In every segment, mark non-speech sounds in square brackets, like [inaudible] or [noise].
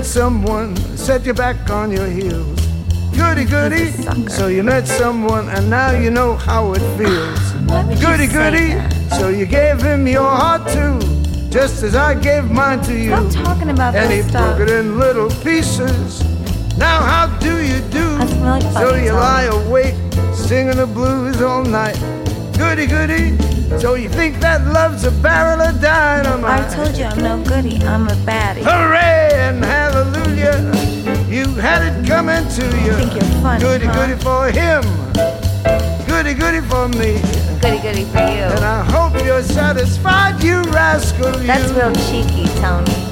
Met someone, set you back on your heels. Goody goody. He's a sucker. So you met someone and now you know how it feels. Why would you Goody goody. So you gave him your heart too, just as I gave mine to you. Stop talking about and he this stuff. broke it in little pieces. Now how do you do? Really so you lie awake, singing the blues all night. Goody goody. So you think that love's a barrel of dynamite? I told you I'm no goody. I'm a baddie. Hooray and hallelujah! You had it coming to you. think you're funny, Goody huh? goody for him. Goody goody for me. Goody goody for you. And I hope you're satisfied, you rascal. You. That's real cheeky, Tony.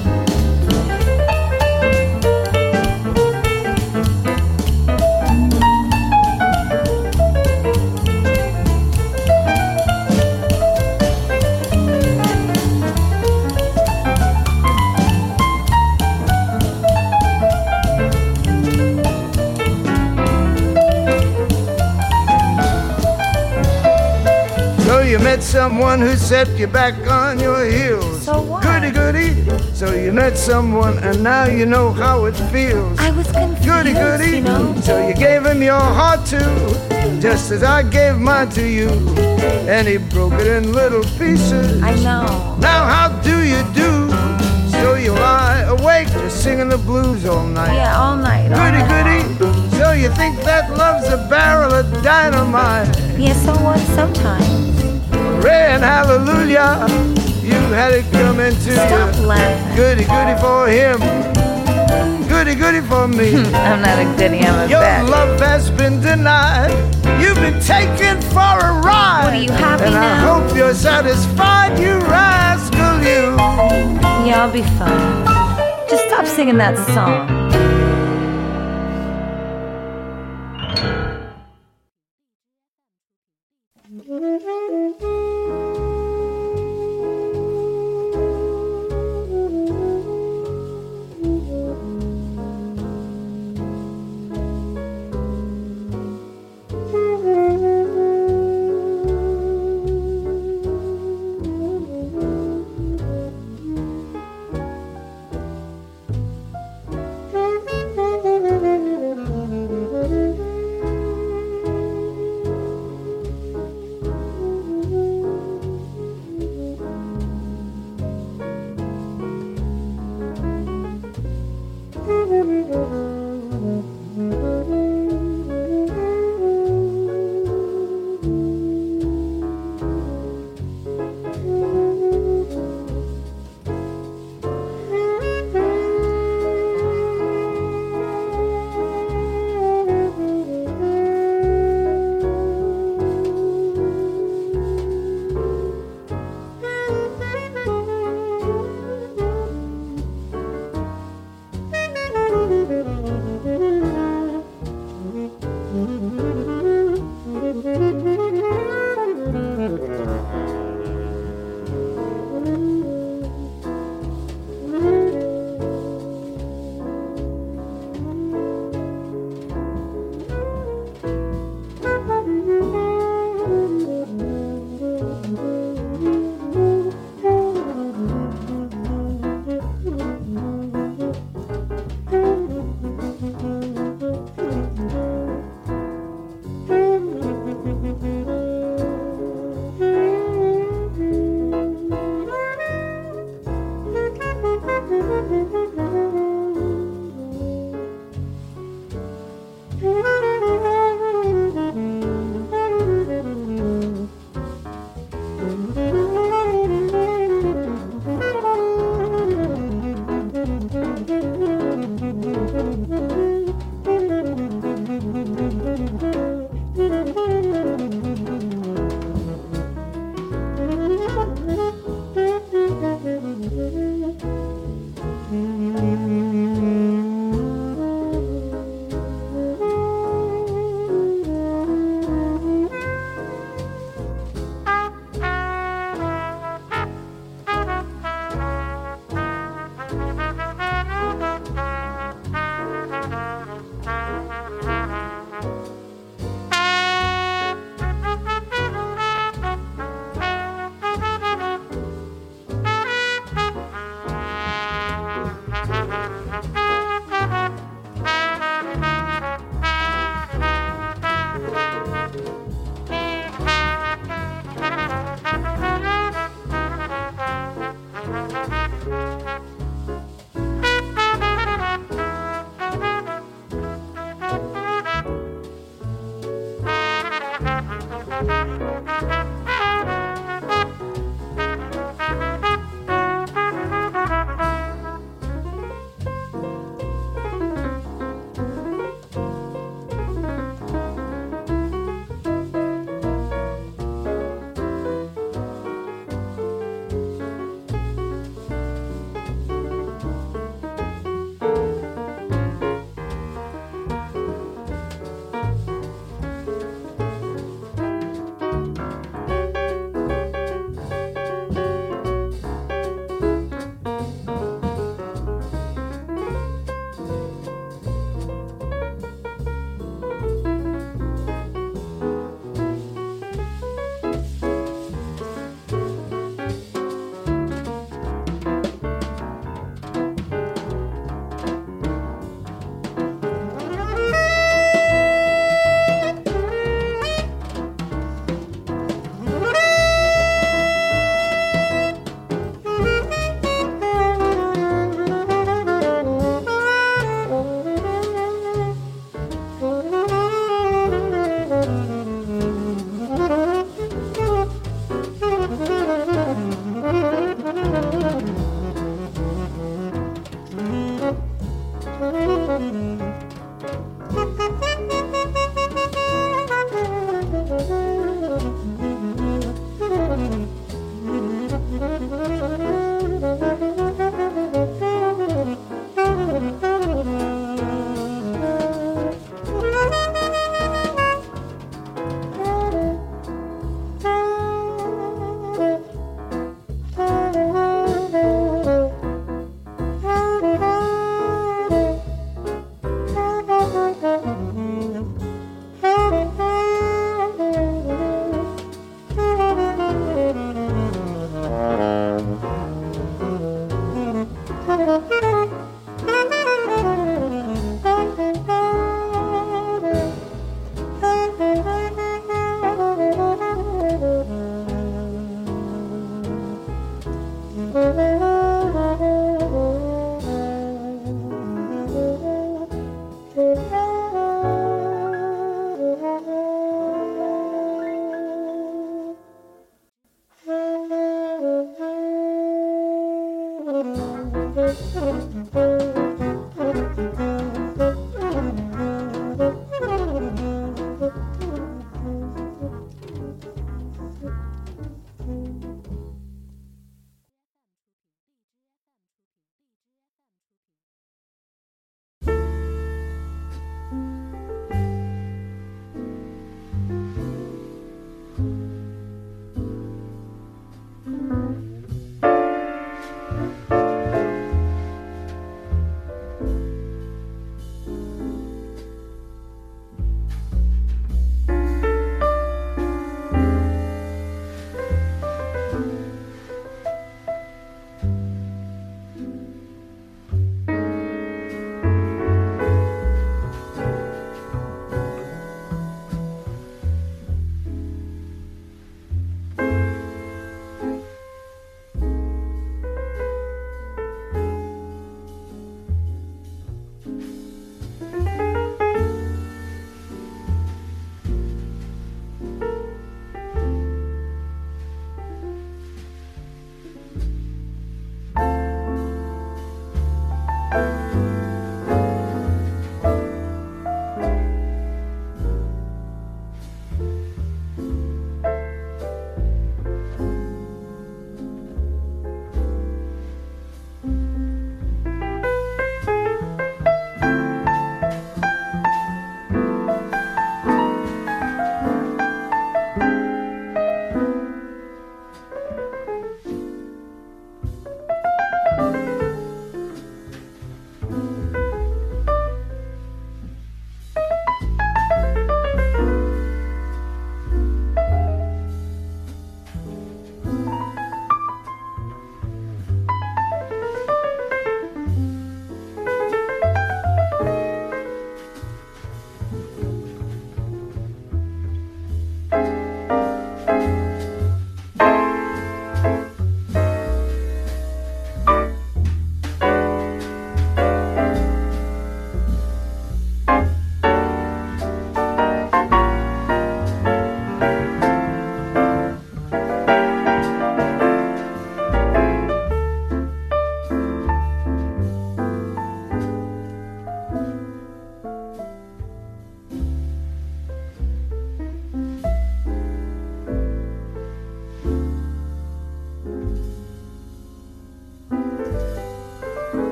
Someone who set you back on your heels. So what? Goody goody. So you met someone and now you know how it feels. I was confused, Goody goody. you know. So you gave him your heart too, just as I gave mine to you. And he broke it in little pieces. I know. Now how do you do? So you lie awake just singing the blues all night. Yeah, all night. all Goody night. goody. So you think that love's a barrel of dynamite? Yeah, so what? Sometimes. And hallelujah. You had it coming to Stop you. laughing. Goody goody for him. Goody goody for me. [laughs] I'm not a goody. I'm a Your baddie. love has been denied. You've been taken for a ride. What, are you happy and I hope you're satisfied, you rascal, you. Yeah, I'll be fine. Just stop singing that song.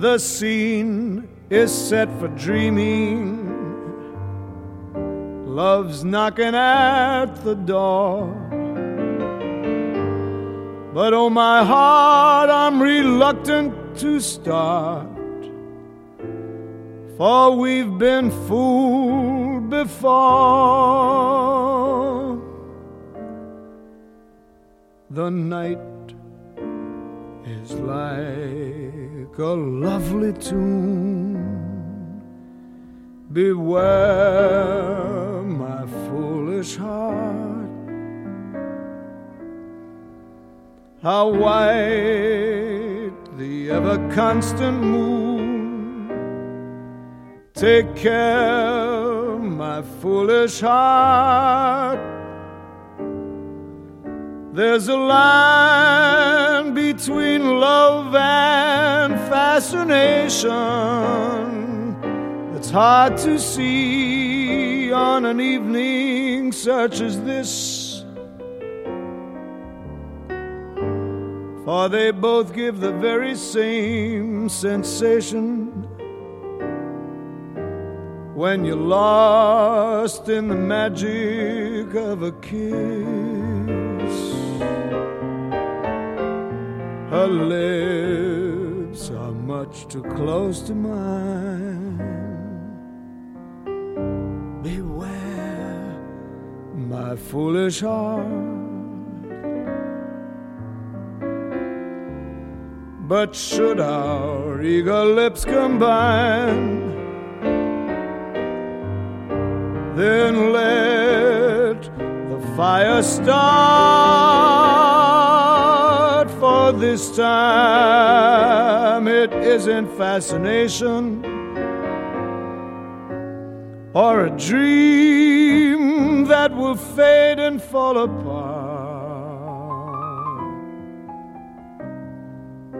The scene is set for dreaming. Love's knocking at the door. But oh, my heart, I'm reluctant to start. For we've been fooled before. The night is like a lovely tune. Beware, my foolish heart. How white the ever constant moon. Take care, my foolish heart. There's a line between love and fascination that's hard to see on an evening such as this. For they both give the very same sensation when you're lost in the magic of a kiss. Her lips are much too close to mine. Beware, my foolish heart. But should our eager lips combine, then let the fire start. This time it isn't fascination or a dream that will fade and fall apart.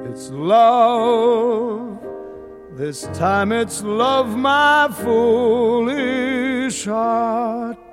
It's love. This time it's love, my foolish heart.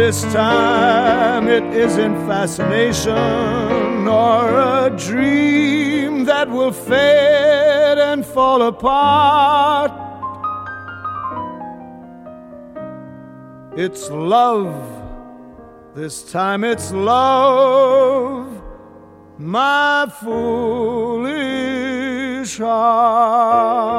This time it isn't fascination or a dream that will fade and fall apart. It's love, this time it's love, my foolish heart.